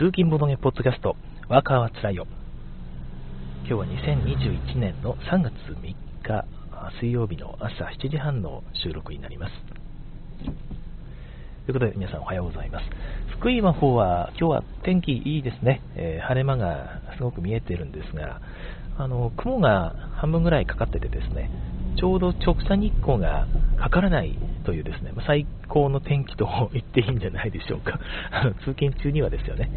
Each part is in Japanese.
通勤ボドゲポッドキャスト、ワーカーはつらいよ。今日は2021年の3月3日、水曜日の朝7時半の収録になります。ということで皆さんおはようございます。福井の方は今日は天気いいですね。えー、晴れ間がすごく見えてるんですが、あの雲が半分ぐらいかかっててですね、ちょうど直射日光がかからないというですね、最高の天気と言っていいんじゃないでしょうか。通勤中にはですよね、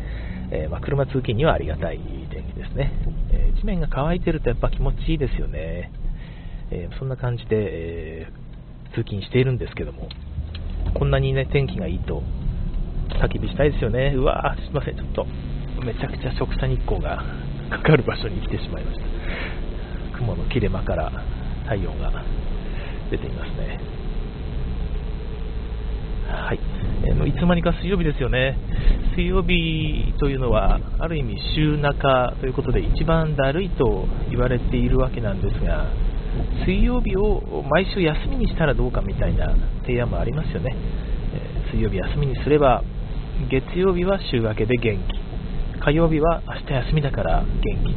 えー、ま、車通勤にはありがたい天気ですね、えー、地面が乾いてるとやっぱ気持ちいいですよね。えー、そんな感じで、え通勤しているんですけども、こんなにね、天気がいいと、焚き火したいですよね。うわー、すいません、ちょっと、めちゃくちゃ直射日光が かかる場所に来てしまいました。雲の切れ間から太陽が出ていますね。はい、えー、いつの間にか水曜日ですよね。水曜日というのは、ある意味週中ということで、一番だるいと言われているわけなんですが、水曜日を毎週休みにしたらどうかみたいな提案もありますよね。えー、水曜日休みにすれば、月曜日は週明けで元気、火曜日は明日休みだから元気、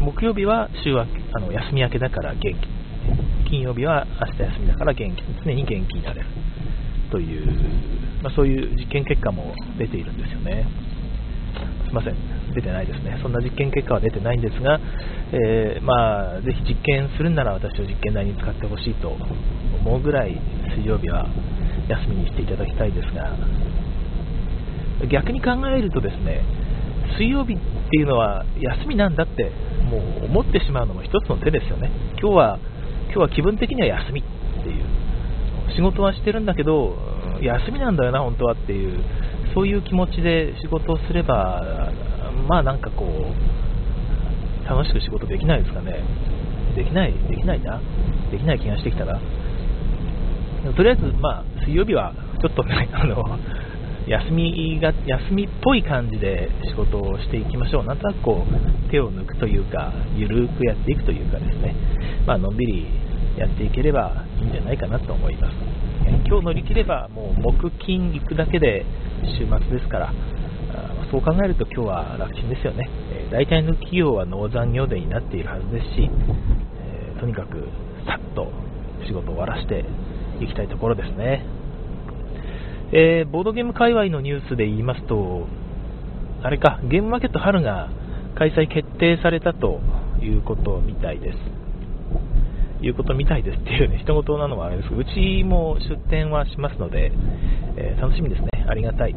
木曜日は週明けあの休み明けだから元気、金曜日は明日休みだから元気、常に元気になれる。という、まあ、そういう実験結果も出ているんですよね。すいません、出てないですね。そんな実験結果は出てないんですが、えー、まあ、ぜひ実験するなら私を実験台に使ってほしいと思うぐらい水曜日は休みにしていただきたいですが、逆に考えるとですね、水曜日っていうのは休みなんだってもう思ってしまうのも一つの手ですよね。今日は今日は気分的には休み仕事はしてるんだけど休みなんだよな本当はっていうそういう気持ちで仕事をすればまあなんかこう楽しく仕事できないですかね。できないできないな。できない気がしてきたな。とりあえずまあ水曜日はちょっとね あの休みが休みっぽい感じで仕事をしていきましょう、なんとなくこう手を抜くというか、ゆるくやっていくというかですね、まあのんびりやっていければいいんじゃないかなと思います。今日乗り切ればもう木金行くだけで週末ですから、そう考えると今日は楽ちんですよね。大体の企業は農残業デになっているはずですし、えとにかくさっと仕事を終わらせていきたいところですね。えー、ボードゲーム界隈のニュースで言いますと、あれか、ゲームマーケット春が開催決定されたということみたいです。いうことみたいですっていうね、人事なのはあれですうちも出店はしますので、えー、楽しみですね。ありがたい。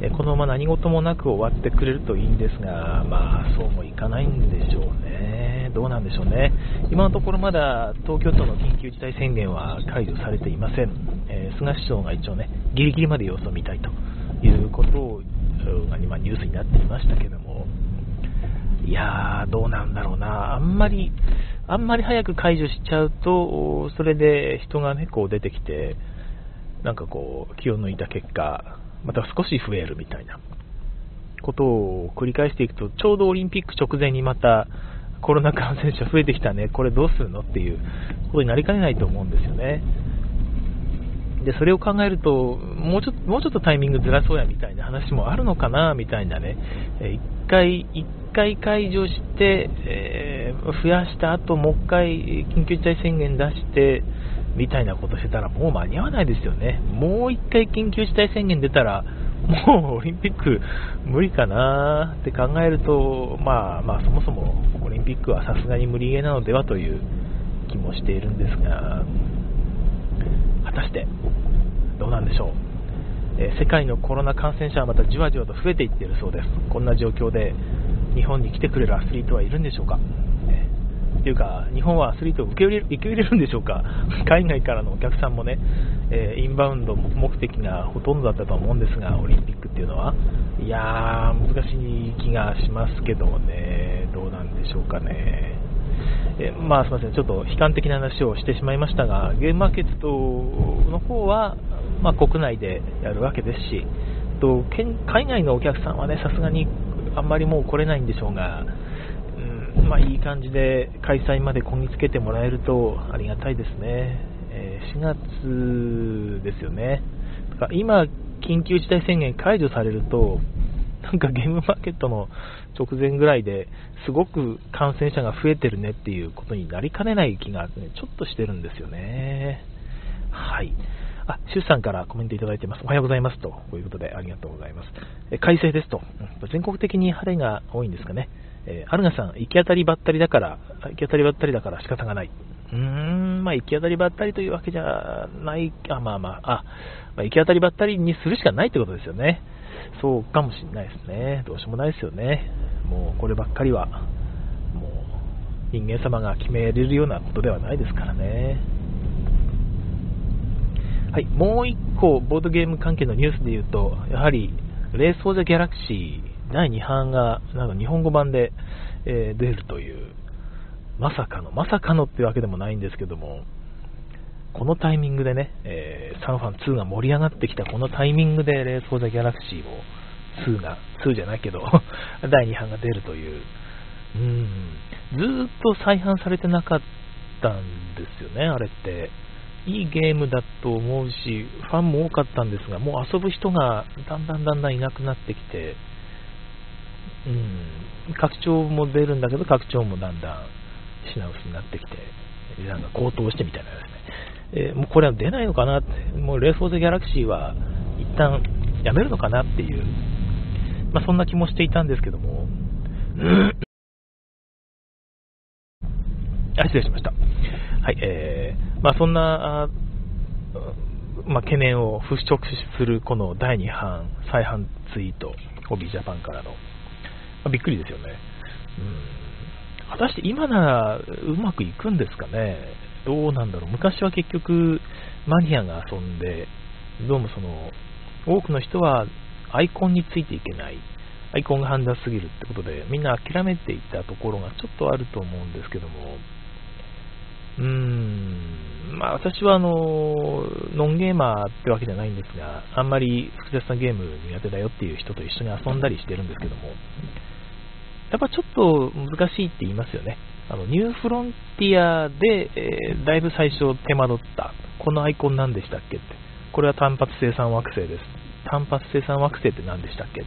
えー、このまま何事もなく終わってくれるといいんですが、まあ、そうもいかないんでしょうね。どうなんでしょうね。今のところまだ東京都の緊急事態宣言は解除されていません。えー、菅首相が一応ね、ギリギリまで様子を見たいということを今ニュースになっていましたけども、いやー、どうなんだろうな、あんまり、あんまり早く解除しちゃうと、それで人がね、こう出てきて、なんかこう、気を抜いた結果、また少し増えるみたいなことを繰り返していくと、ちょうどオリンピック直前にまたコロナ感染者増えてきたね、これどうするのっていうことになりかねないと思うんですよね。で、それを考えると、もうちょっと、もうちょっとタイミングずらそうやみたいな話もあるのかな、みたいなね、一回、一回解除して、えー、増やした後、もう一回緊急事態宣言出して、みたいなことしてたらもう間に合わないですよね。もう一回緊急事態宣言出たら、もうオリンピック無理かなって考えると、まあまあそもそもオリンピックはさすがに無理ゲーなのではという気もしているんですが、果たしてどうなんでしょう、えー、世界のコロナ感染者はまたじわじわと増えていっているそうです。こんな状況で日本に来てくれるアスリートはいるんでしょうか、えー、っていうか日本はアスリートを受け入れ受け入れるんでしょうか。海外からのお客さんもね、えー、インバウンド目的がほとんどだったと思うんですがオリンピックっていうのは。いやー難しい気がしますけどもね。どうなんでしょうかね。えまあ、すみません、ちょっと悲観的な話をしてしまいましたが、ゲームマーケットの方は、まあ、国内でやるわけですし、と海外のお客さんはね、さすがにあんまりもう来れないんでしょうが、うんまあ、いい感じで開催までこぎつけてもらえるとありがたいですね。え、4月ですよね。今、緊急事態宣言解除されると、なんかゲームマーケットの直前ぐらいですごく感染者が増えてるねっていうことになりかねない気が、ね、ちょっとしてるんですよね。はい。あ、シュさんからコメントいただいてます。おはようございますと。こういうことでありがとうございます。え快晴ですと。全国的に晴れが多いんですかね。えー、アルガさん、行き当たりばったりだから、行き当たりばったりだから仕方がない。うーん、まあ行き当たりばったりというわけじゃない、あ、まあまあ、あ、まあ、行き当たりばったりにするしかないってことですよね。そうかもしれないですね。どうしようもないですよね。もうこればっかりは、もう人間様が決めれるようなことではないですからね。はい、もう一個、ボードゲーム関係のニュースで言うと、やはり、レース・フォー・ザ・ギャラクシー第2版が、なんか日本語版で、えー、出るという、まさかの、まさかのってわけでもないんですけども、このタイミングでね、えー、サンファン2が盛り上がってきたこのタイミングで、レース・フォー・ザ・ギャラクシーを、2が、2じゃないけど 第2版が出るという、うん、ずっと再販されてなかったんですよね、あれって。いいゲームだと思うし、ファンも多かったんですが、もう遊ぶ人がだんだんだんだんいなくなってきて、うん、拡張も出るんだけど、拡張もだんだん品薄になってきて、値段が高騰してみたいなですね。えー、もうこれは出ないのかなって、もうレース・フォー・ザ・ギャラクシーは一旦やめるのかなっていう、まあ、そんな気もしていたんですけども、あ失礼しました。はい、えー、まあ、そんな、まあ、懸念を払拭するこの第2版再販ツイート、ホビージャパンからの、まあ、びっくりですよね。うん、果たして今ならうまくいくんですかね。どうなんだろう。昔は結局マニアが遊んで、どうもその、多くの人はアイコンについていけない。アイコンが判断すぎるってことで、みんな諦めていたところがちょっとあると思うんですけども、うーん、まあ私はあの、ノンゲーマーってわけじゃないんですが、あんまり複雑なゲーム苦手だよっていう人と一緒に遊んだりしてるんですけども、やっぱちょっと難しいって言いますよね。あのニューフロンティアで、えー、だいぶ最初手間取った、このアイコン何でしたっけって、これは単発生産惑星です。単発生産惑星って何でしたっけ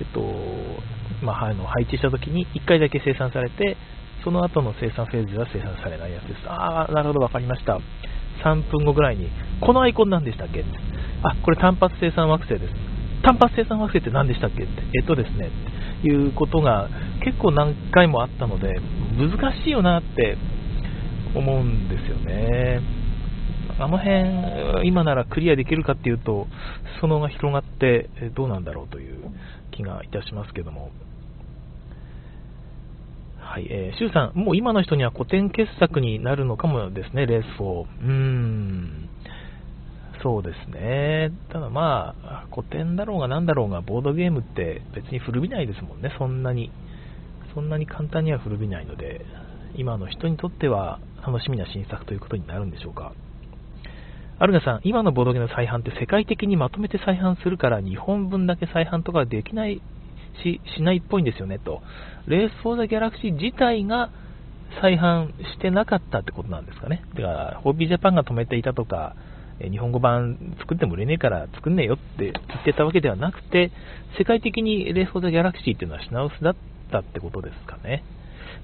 えっと、まあ、あの配置した時に1回だけ生産されて、その後の生産フェーズでは生産されないやつです。ああ、なるほど、わかりました。3分後ぐらいに、このアイコン何でしたっけあ、これ単発生産惑星です。単発生産惑星って何でしたっけって、えっとですね、いうことが結構何回もあったので、難しいよなって思うんですよね。あの辺、今ならクリアできるかっていうと、そのが広がってどうなんだろうという気がいたしますけども。はい、えー、シュウさん、もう今の人には古典傑作になるのかもですね、レース4。うーん、そうですね。ただまあ、古典だろうが何だろうが、ボードゲームって別に古びないですもんね、そんなに。そんなに簡単には古びないので、今の人にとっては楽しみな新作ということになるんでしょうか。アルガさん、今のボードゲームの再販って世界的にまとめて再販するから日本分だけ再販とかできないし、しないっぽいんですよねと。レース・フォー・ザ・ギャラクシー自体が再販してなかったってことなんですかね。だから、ホビージャパンが止めていたとか、日本語版作っても売れねえから作んねえよって言ってたわけではなくて、世界的にレース・フォー・ザ・ギャラクシーっていうのは品薄だったってことですかね。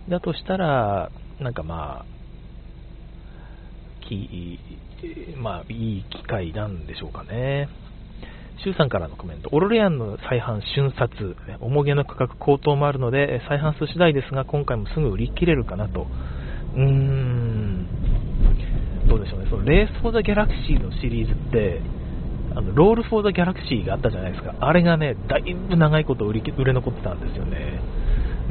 だとしたら、なんかまあ、きまあ、いい機会なんでしょうかね。周さんからのコメント。オロレアンの再販瞬殺、重げの価格高騰もあるので、再販数次第ですが、今回もすぐ売り切れるかなと。うーん、どうでしょうね。そのレース・フォー・ザ・ギャラクシーのシリーズって、あのロール・フォー・ザ・ギャラクシーがあったじゃないですか。あれがね、だいぶ長いこと売り売れ残ってたんですよね。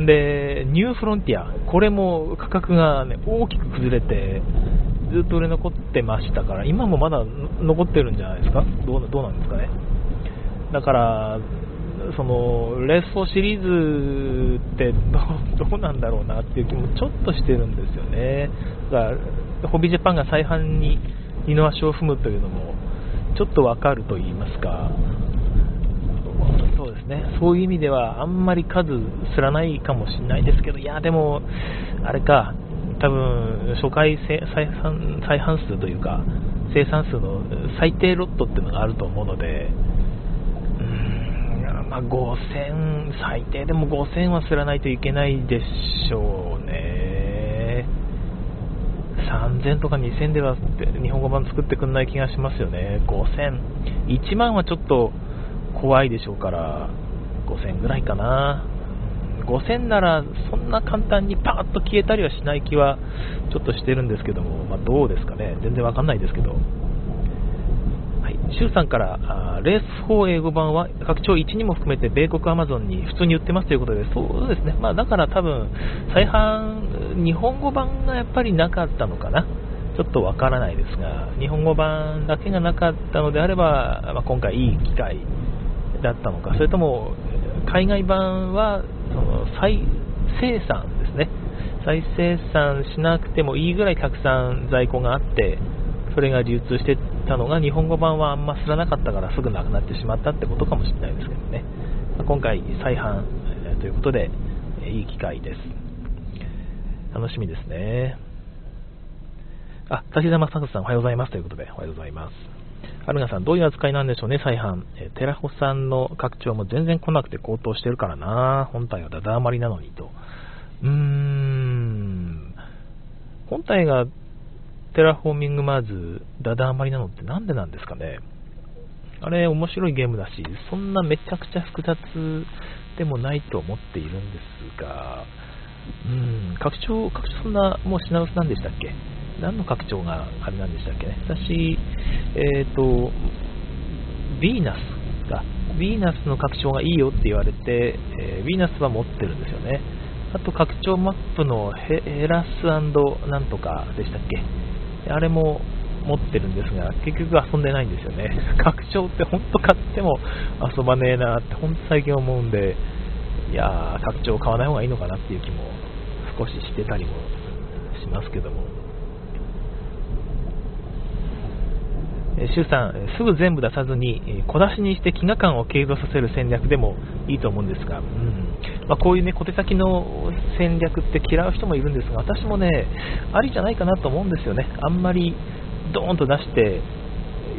で、ニューフロンティア、これも価格が、ね、大きく崩れて、ずっと売れ残ってましたから、今もまだ残ってるんじゃないですか？どうどうなんですかね？だから、そのレースフォーシリーズってどうなんだろうなっていう気もちょっとしてるんですよね。だからホビージャパンが再販に二の足を踏むというのもちょっとわかると言いますか、そうですね、そういう意味ではあんまり数すらないかもしれないですけど、いや、でも、あれか、多分初回再販再販数というか、生産数の最低ロットっていうのがあると思うので、まあ、5000、最低でも5000はすらないといけないでしょうね。3000とか2000では日本語版作ってくんない気がしますよね。5000、1万はちょっと怖いでしょうから、5000ぐらいかな。5000ならそんな簡単にパーッと消えたりはしない気はちょっとしてるんですけども、まあ、どうですかね、全然わかんないですけど。シュウさんからレース4英語版は拡張1にも含めて米国アマゾンに普通に売ってますということで、そうですね、まあ、だから多分、再販、日本語版がやっぱりなかったのかな、ちょっとわからないですが、日本語版だけがなかったのであれば、まあ、今回いい機会だったのか、それとも海外版はその再生産ですね、再生産しなくてもいいぐらいたくさん在庫があって、それが流通してたのが日本語版はあんますらなかったからすぐなくなってしまったってことかもしれないですけどね、ま今回再販ということでいい機会です。楽しみですね。あ、滝沢正さんおはようございますということでおはようございます。アルガさんどういう扱いなんでしょうね再販、えテラホさんの拡張も全然来なくて高騰してるからな。本体はだだ余りなのにと。うーん。本体がテラフォーミングマーズ、ダダ余りなのってなんでなんですかね。あれ面白いゲームだし、そんなめちゃくちゃ複雑でもないと思っているんですが、うん、拡張、拡張そんなもう品薄なんでしたっけ？何の拡張があれなんでしたっけね？私、えっ、ー、と、ヴィーナスが、ヴィーナスの拡張がいいよって言われて、えー、ヴィーナスは持ってるんですよね。あと拡張マップのヘラスなんとかでしたっけ？あれも持ってるんですが、結局遊んでないんですよね。拡張って本当買っても遊ばねえなって本当最近思うんで、いやー、拡張買わない方がいいのかなっていう気も少ししてたりもしますけども。えー、さん、すぐ全部出さずに、小出しにして飢餓感を継続させる戦略でもいいと思うんですが、うんまあ、こういうね、小手先の戦略って嫌う人もいるんですが、私もね、ありじゃないかなと思うんですよね。あんまりドーンと出して、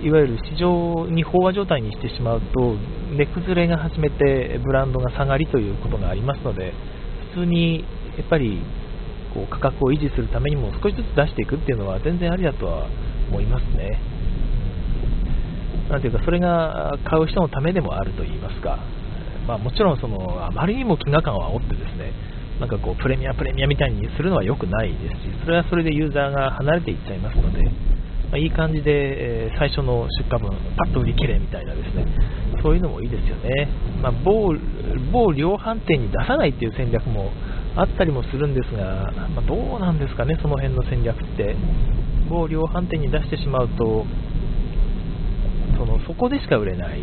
いわゆる市場に飽和状態にしてしまうと、値崩れが始めてブランドが下がりということがありますので、普通にやっぱりこう価格を維持するためにも少しずつ出していくっていうのは全然ありだとは思いますね。なんていうか、それが買う人のためでもあると言いますか、まあ、もちろんそのあまりにも飢餓感を煽ってですねなんかこうプレミアプレミアみたいにするのは良くないですしそれはそれでユーザーが離れていっちゃいますので、まあ、いい感じで、え、最初の出荷分パッと売り切れみたいなですねそういうのもいいですよね、まあ、某某量販店に出さないっていう戦略もあったりもするんですが、まあ、どうなんですかねその辺の戦略って。某量販店に出してしまうとそのそこでしか売れない。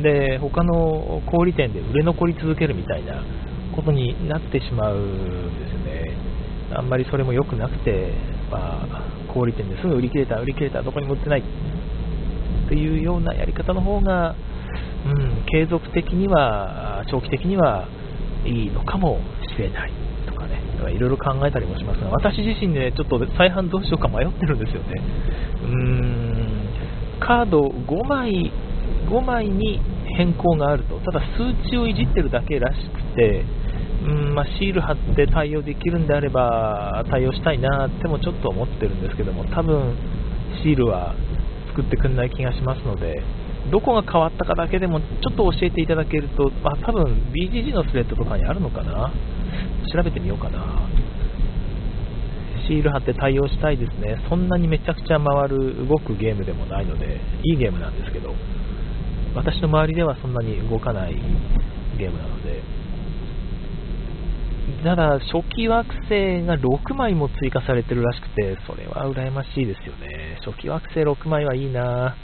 で他の小売店で売れ残り続けるみたいなことになってしまうんですね。あんまりそれも良くなくて、まあ、小売店ですぐ売り切れた売り切れたどこにも売ってないというようなやり方の方が、うん、継続的には長期的にはいいのかもしれないとかね。いろいろ考えたりもしますが私自身、ね、ちょっと再販どうしようか迷ってるんですよね。うーん。カード5枚5枚に変更があると、ただ数値をいじってるだけらしくて、うんまあ、シール貼って対応できるんであれば対応したいなってもちょっと思ってるんですけども、多分シールは作ってくれない気がしますので、どこが変わったかだけでもちょっと教えていただけると、まあ、多分 BGG のスレッドとかにあるのかな、調べてみようかな。シール貼って対応したいですね。そんなにめちゃくちゃ回る動くゲームでもないので、いいゲームなんですけど。私の周りではそんなに動かないゲームなので、ただ、初期惑星が6枚も追加されてるらしくて、それは羨ましいですよね。初期惑星6枚はいいな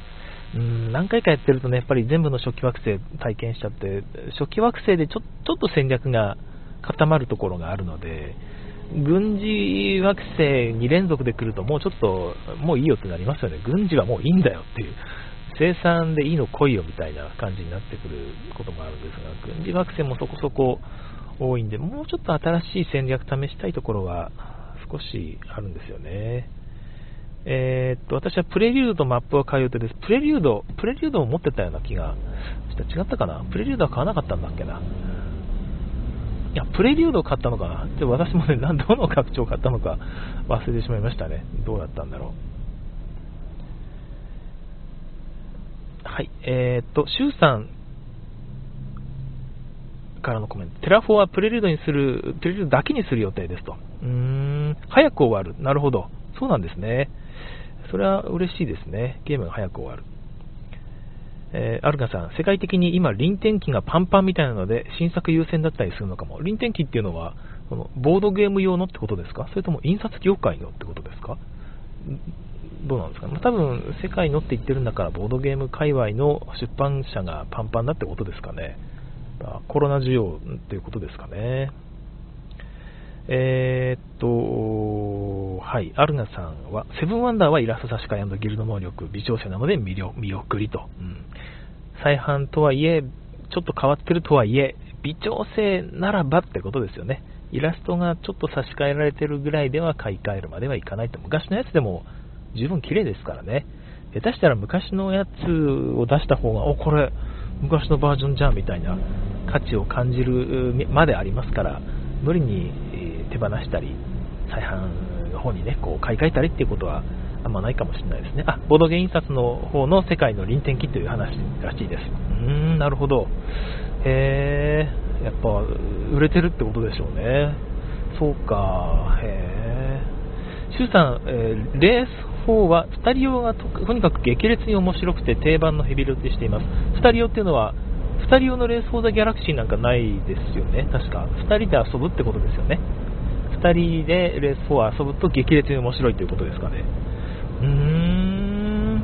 うん何回かやってるとね、やっぱり全部の初期惑星体験しちゃって、初期惑星でちょちょっと戦略が固まるところがあるので、軍事惑星2連続で来るともうちょっと、もういいよってなりますよね。軍事はもういいんだよっていう。生産でいいの来いよみたいな感じになってくることもあるんですが、軍事惑星もそこそこ多いんで、もうちょっと新しい戦略試したいところは少しあるんですよね。えー、っと、私はプレリュードとマップを買う予定です。プレリュード、プレリュードを持ってたような気がした、違ったかな？プレリュードは買わなかったんだっけな？いや、プレリュードを買ったのかな？で私もね、どの拡張を買ったのか忘れてしまいましたね。どうだったんだろう。はい、えー、っと、シュウさんからのコメント。テラフォはプレリュードにする、プレリュードだけにする予定ですと。うーん、早く終わる。なるほど。そうなんですね。それは嬉しいですね。ゲームが早く終わる。えー、アルガさん、世界的に今、臨転機がパンパンみたいなので、新作優先だったりするのかも。臨転機っていうのは、このボードゲーム用のってことですか？それとも印刷業界のってことですか？どうなんですか、まあ、多分、世界のって言ってるんだから、ボードゲーム界隈の出版社がパンパンだってことですかね。コロナ需要っていうことですかね。えー、っと、はい、アルナさんは、セブンワンダーはイラスト差し替えギルド能力、微調整なので見送りと。うん、再販とはいえ、ちょっと変わってるとはいえ、微調整ならばってことですよね。イラストがちょっと差し替えられてるぐらいでは買い替えるまではいかないと。昔のやつでも十分綺麗ですからね。下手したら昔のやつを出した方が、お、これ、昔のバージョンじゃんみたいな価値を感じるまでありますから、無理に手放したり、再販の方にね、こう買い替えたりっていうことはあんまないかもしれないですね。あ、ボードゲー印刷の方の世界の臨転機という話らしいです。うーん、なるほど。へえ、やっぱ売れてるってことでしょうね。そうか、へえ。シュウさん、えー、レース4は2人用がとにかく激烈に面白くて定番のヘビロテしています。2人用っていうのは2人用のレース・フォー・ザ・ギャラクシーなんかないですよね、確か。2人で遊ぶってことですよね。2人でレース4遊ぶと激烈に面白いということですかね。うーん。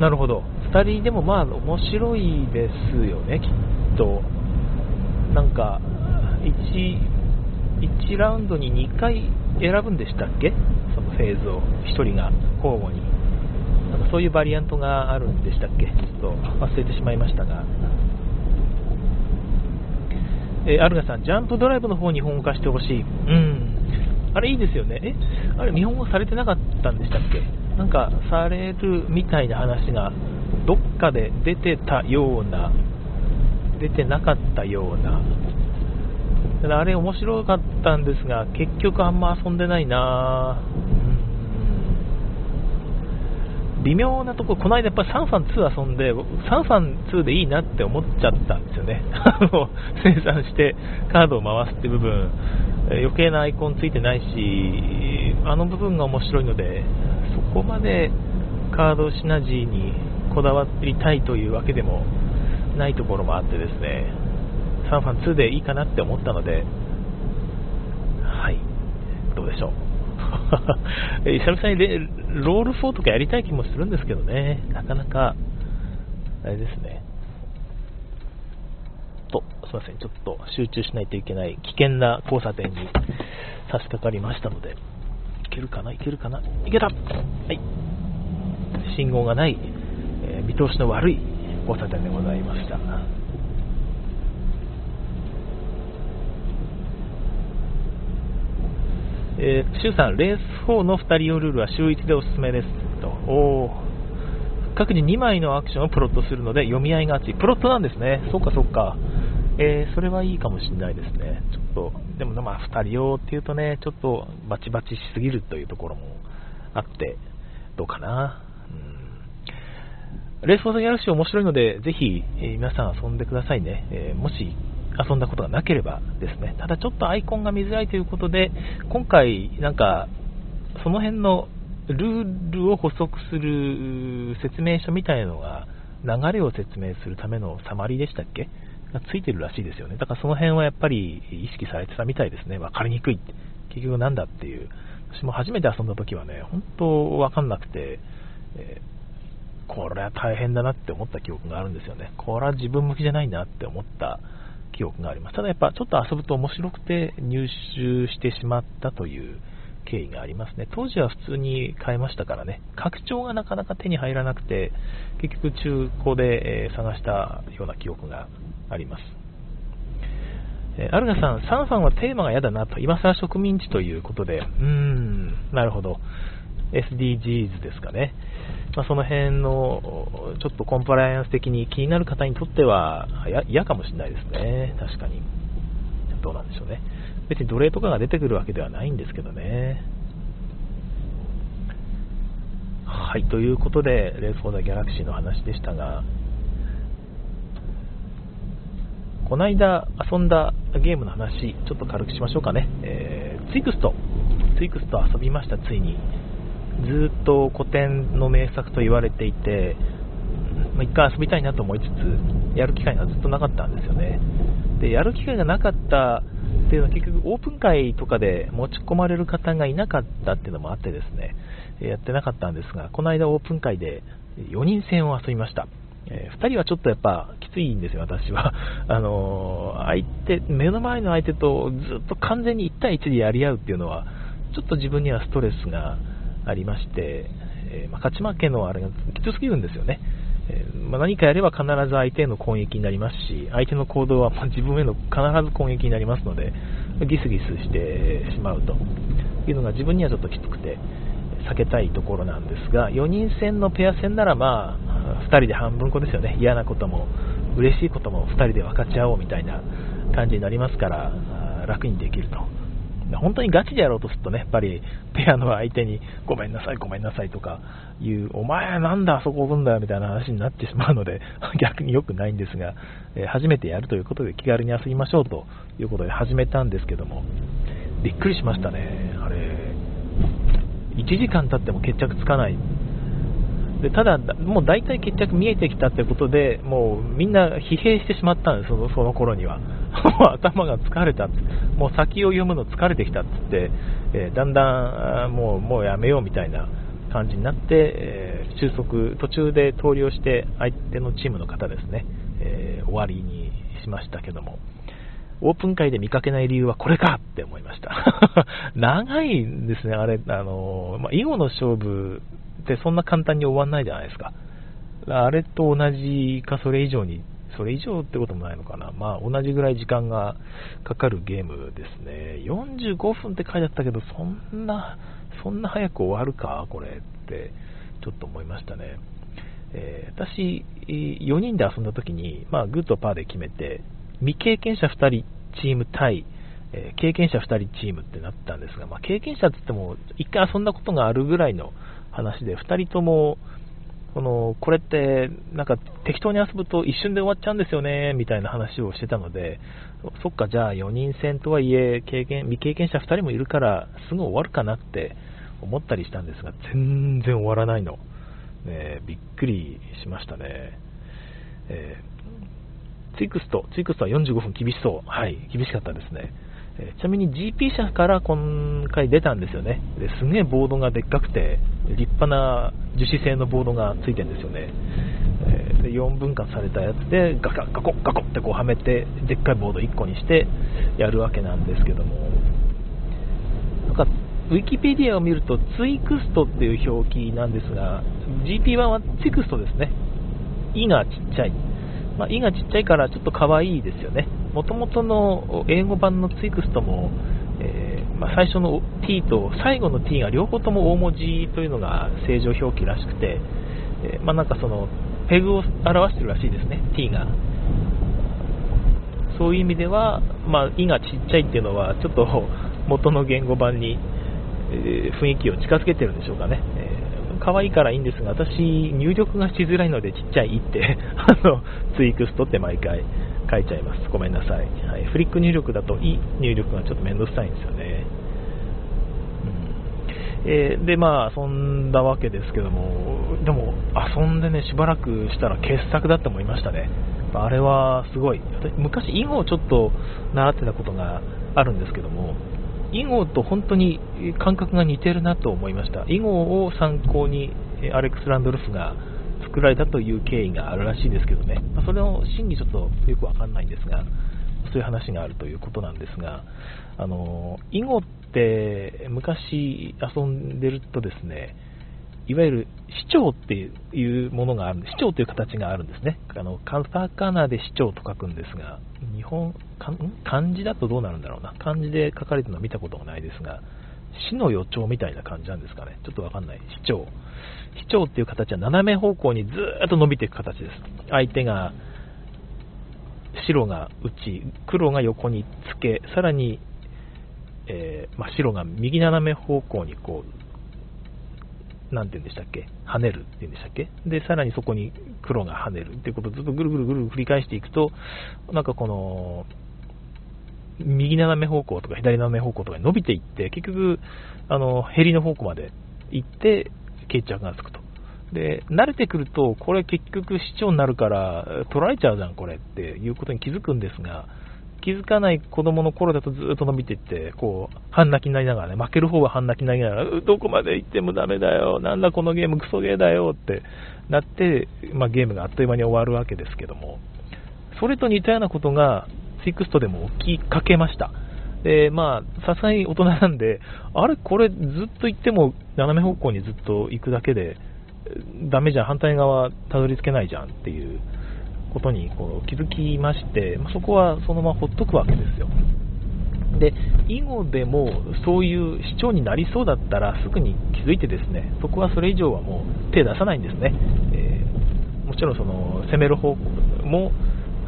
なるほど。2人でもまあ面白いですよね、きっと。なんか、1、1ラウンドに2回選ぶんでしたっけ？そのフェーズを1人が交互に。なんかそういうバリアントがあるんでしたっけ？ちょっと忘れてしまいましたが。えー、アルガさん、ジャンプドライブの方に本語化してほしい。うん。あれいいですよね。えあれ日本語されてなかったんでしたっけ？なんかされるみたいな話がどっかで出てたような、出てなかったような。ただあれ面白かったんですが、結局あんま遊んでないな微妙なところ、この間やっぱりサンファン2遊んで、サンファン2でいいなって思っちゃったんですよね。あの、生産してカードを回すって部分、余計なアイコンついてないし、あの部分が面白いので、そこまでカードシナジーにこだわりたいというわけでもないところもあってですね、サンファン2でいいかなって思ったので、はい、どうでしょう？久々にロール4とかやりたい気もするんですけどね、なかなか、あれですね。と、すいません、ちょっと集中しないといけない危険な交差点に差し掛かりましたので、いけるかな？いけるかな？いけたはい。信号がない、えー、見通しの悪い交差点でございました。えー、シュウさん、レース4の2人用ルールは週1でおすすめですと。お各自2枚のアクションをプロットするので読み合いが熱い。プロットなんですね。そっかそっか。えー、それはいいかもしれないですね。ちょっと、でもまあ2人用っていうとね、ちょっとバチバチしすぎるというところもあって、どうかな。うん、レースフォードギャラクシー面白いので、ぜひ、えー、皆さん遊んでくださいね。えー、もし遊んだことがなければですね、ただちょっとアイコンが見づらいということで、今回、なんか、その辺のルールを補足する説明書みたいなのが、流れを説明するためのサマリーでしたっけ？がついてるらしいですよね。だからその辺はやっぱり意識されてたみたいですね。わかりにくいって。結局なんだっていう。私も初めて遊んだ時はね、本当わかんなくて、えー、これは大変だなって思った記憶があるんですよね。これは自分向きじゃないなって思った記憶があります。ただやっぱちょっと遊ぶと面白くて入手してしまったという経緯がありますね。当時は普通に買えましたからね、拡張がなかなか手に入らなくて、結局中古で、え探したような記憶があります。えアルガさん、サンファンはテーマが嫌だなと、今更植民地ということで、うーん、なるほど。SDGs ですかね。まあ、その辺のちょっとコンプライアンス的に気になる方にとっては嫌かもしれないですね。確かに。どうなんでしょうね。別に奴隷とかが出てくるわけではないんですけどね。はい、ということで、レース・フォー・ザ・ギャラクシーの話でしたが、この間遊んだゲームの話、ちょっと軽くしましょうかね。えー、ツイクスト、ツイクスト遊びました、ついに。ずっと古典の名作と言われていて、まあ、一回遊びたいなと思いつつ、やる機会がずっとなかったんですよね。で、やる機会がなかったっていうのは結局オープン会とかで持ち込まれる方がいなかったっていうのもあってですね、やってなかったんですが、この間オープン会で4人戦を遊びました。えー、2人はちょっとやっぱきついんですよ、私は。あのー、相手、目の前の相手とずっと完全に1対1でやり合うっていうのは、ちょっと自分にはストレスがありまして、えー、まあ、勝ち負けのあれがきつすぎるんですよね。えまあ、何かやれば必ず相手への攻撃になりますし、相手の行動はま自分への必ず攻撃になりますので、ギスギスしてしまうというのが自分にはちょっときつくて、避けたいところなんですが、4人戦のペア戦ならまあ、2人で半分こですよね。嫌なことも、嬉しいことも2人で分かち合おうみたいな感じになりますから、楽にできると。本当にガチでやろうとするとね、やっぱりペアの相手にごめんなさい、ごめんなさいとかいう、お前なんだあそこ置くんだよみたいな話になってしまうので、逆に良くないんですが、え初めてやるということで気軽に遊びましょうということで始めたんですけども、びっくりしましたね、あれ、1時間経っても決着つかない。でただ、もう大体決着見えてきたってことで、もうみんな疲弊してしまったんです、そのその頃には。もう頭が疲れたもう先を読むの疲れてきたっつって、えー、だんだんもうもうやめようみたいな感じになって、えー、収束、途中で投了して相手のチームの方ですね、えー、終わりにしましたけども、オープン会で見かけない理由はこれかって思いました。長いんですね、あれ、あの、まあ、囲碁の勝負ってそんな簡単に終わんないじゃないですか。あれと同じかそれ以上にそれ以上ってこともないのかな。まあ、同じぐらい時間がかかるゲームですね。45分って書いてあったけど、そんな、そんな早く終わるか？これって、ちょっと思いましたね。えー、私、4人で遊んだ時に、まあ、グッドパーで決めて、未経験者2人チーム対、えー、経験者2人チームってなったんですが、まあ、経験者って言っても、1回遊んだことがあるぐらいの話で、2人とも、このこれってなんか適当に遊ぶと一瞬で終わっちゃうんですよねみたいな話をしてたので、そっか、じゃあ4人戦とはいえ経験未経験者2人もいるからすぐ終わるかなって思ったりしたんですが、全然終わらないの、ね、びっくりしましたね。えー、ツイクスト、ツイクストは45分厳しそう、はい、厳しかったですね。えちなみに GP 社から今回出たんですよね。ですげえボードがでっかくて、立派な樹脂製のボードがついてるんですよね。え、で4分割されたやつでガカガコガコってこうはめて、でっかいボード1個にしてやるわけなんですけども、なんかウィキペディアを見るとツイクストっていう表記なんですが、GP1 はツイクストですね。E がちっちゃい。まあ、がちっちゃいからちょっと可愛いですよね。もともとの英語版のツイクストも、えー、まあ、最初の T と最後の T が両方とも大文字というのが正常表記らしくて、えー、まあ、なんかそのペグを表してるらしいですね、T が。そういう意味では、まあ、いがちっちゃいっていうのは、ちょっと元の言語版に、えー、雰囲気を近づけてるんでしょうかね。えー、可愛いからいいんですが、私、入力がしづらいのでちっちゃいって あの、ツイクストって毎回書いちゃいます。ごめんなさい。はい、フリック入力だと、い入力がちょっと面倒くさいんですよね。うんえー、で、まあ、遊んだわけですけども、でも、遊んでね、しばらくしたら傑作だと思いましたね。あれはすごい。昔、囲碁をちょっと習ってたことがあるんですけども、囲碁と本当に感覚が似てるなと思いました。囲碁を参考にアレックス・ランドルフが作られたという経緯があるらしいですけどね、まあ、それの真偽ちょっとよくわかんないんですが、そういう話があるということなんですが、あの囲碁って昔遊んでるとですね、いわゆる市長っていうものがある、市長という形があるんですね。あのカタカナで市長と書くんですが、日本漢字だとどうなるんだろうな。漢字で書かれてるのは見たことがないですが、死の予兆みたいな感じなんですかね。ちょっとわかんない。市長。市長っていう形は斜め方向にずーっと伸びていく形です。相手が、白が内、黒が横につけ、さらに、えー、まあ、白が右斜め方向にこう、なんて言うんでしたっけ？跳ねるって言うんでしたっけ？で、さらにそこに黒が跳ねるっていうことをずっとぐるぐるぐる繰り返していくと、なんかこの、右斜め方向とか左斜め方向とかに伸びていって、結局、あの、ヘリの方向まで行って、決着がつくと。で、慣れてくると、これ結局市長になるから、取られちゃうじゃん、これっていうことに気づくんですが、気づかない子供の頃だとずっと伸びていって、こう、半泣きになりながらね、負ける方は半泣きになりながら、どこまで行ってもダメだよ、なんだこのゲームクソゲーだよってなって、まあ、ゲームがあっという間に終わるわけですけども、それと似たようなことが、ツイクストでも起きかけました。で、まあ、さすがに大人なんで、あれ、これずっと行っても斜め方向にずっと行くだけで、ダメじゃん、反対側たどり着けないじゃんっていうことにこう気づきまして、ま、そこはそのままほっとくわけですよ。で、囲碁でもそういう主張になりそうだったらすぐに気づいてですね、そこはそれ以上はもう手出さないんですね。えー、もちろんその攻める方向も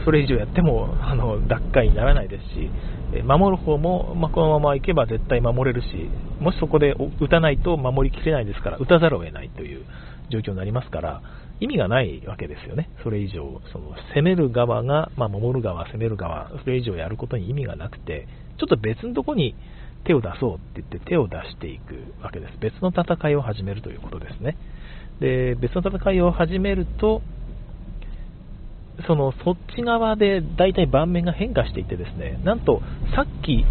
それ以上やってもあの奪回にならないですし、守る方も、まあ、このままいけば絶対守れるし、もしそこで打たないと守りきれないですから、打たざるを得ないという状況になりますから、意味がないわけですよね。それ以上、その攻める側が、ま、守る側、攻める側、それ以上やることに意味がなくて、ちょっと別のとこに手を出そうって言って手を出していくわけです。別の戦いを始めるということですね。で、別の戦いを始めると、そのそっち側で大体盤面が変化していてですね、なんとさっき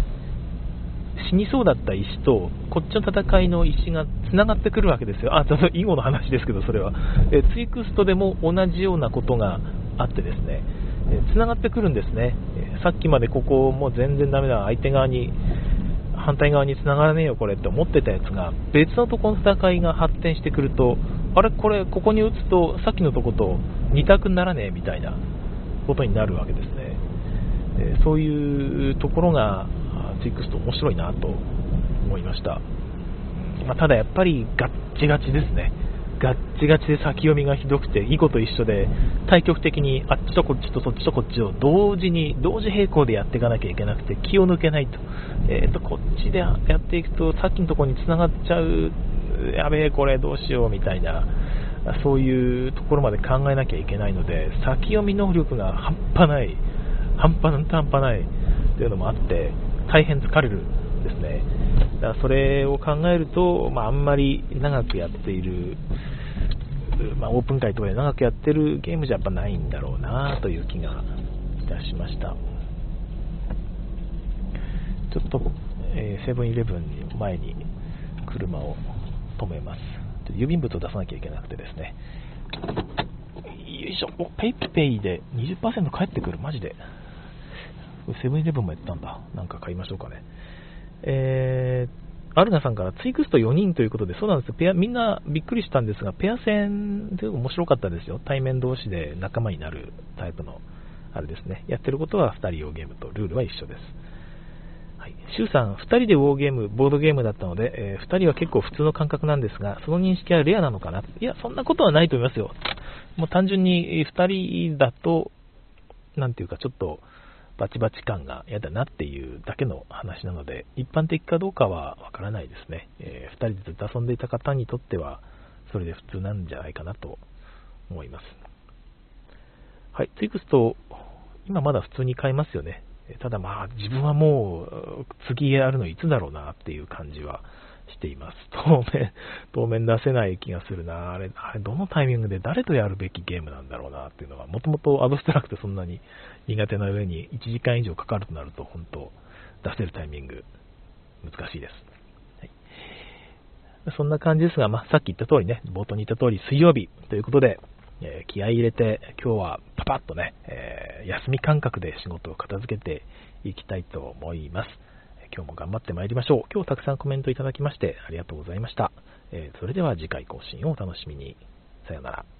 死にそうだった石と、こっちの戦いの石がつながってくるわけですよ。あ、その囲碁の話ですけど、それは。えツイクストでも同じようなことがあってですね、えつながってくるんですね。えさっきまでここもう全然ダメだ、相手側に、反対側に繋がらねえよ、これって思ってたやつが、別のとこの戦いが発展してくると、あれ、これ、ここに打つと、さっきのとこと二択にならねえみたいなことになるわけですね。えそういうところが、ツイクスト面白いなと思いました。まあ、ただやっぱりガッチガチですね。ガッチガチで先読みがひどくて、囲碁と一緒で、対極的にあっちとこっちとそっちとこっちを同時に、同時並行でやっていかなきゃいけなくて、気を抜けないと。えっ、ー、と、こっちでやっていくと、さっきのところに繋がっちゃう、やべえ、これどうしようみたいな、そういうところまで考えなきゃいけないので、先読み能力が半端ない、半端なん半端ないというのもあって、大変疲れるんですね。だからそれを考えると、まあ、あんまり長くやっている、まあ、オープン会とかで長くやってるゲームじゃやっぱないんだろうなという気がいたしました。ちょっと、えセブンイレブンに前に車を止めます。郵便物を出さなきゃいけなくてですね。よいしょ、お、ペイペイで20%返ってくる、マジで。セブンイレブンもやったんだ。なんか買いましょうかね。えー、アルナさんからツイクスト4人ということで、そうなんですペア、みんなびっくりしたんですが、ペア戦で面白かったですよ。対面同士で仲間になるタイプの、あれですね。やってることは2人用ゲームとルールは一緒です。はい。シュウさん、2人でウォーゲーム、ボードゲームだったので、えー、2人は結構普通の感覚なんですが、その認識はレアなのかな？いや、そんなことはないと思いますよ。もう単純に2人だと、なんていうかちょっと、バチバチ感が嫌だなっていうだけの話なので、一般的かどうかはわからないですね。えー、2人でずっと遊んでいた方にとっては、それで普通なんじゃないかなと思います。はい、ツイクスト、今まだ普通に買いますよね。ただまあ、自分はもう、次やるのいつだろうなっていう感じはしています。当面、当面出せない気がするな。あれ、あれどのタイミングで誰とやるべきゲームなんだろうなっていうのは、もともとアブストラクトそんなに苦手な上に1時間以上かかるとなると、本当、出せるタイミング、難しいです。そんな感じですが、まあ、さっき言った通りね、冒頭に言った通り、水曜日ということで、え、気合い入れて、今日はパパッとね、えー、休み感覚で仕事を片付けていきたいと思います。今日も頑張ってまいりましょう。今日たくさんコメントいただきましてありがとうございました。えー、それでは次回更新をお楽しみに。さよなら。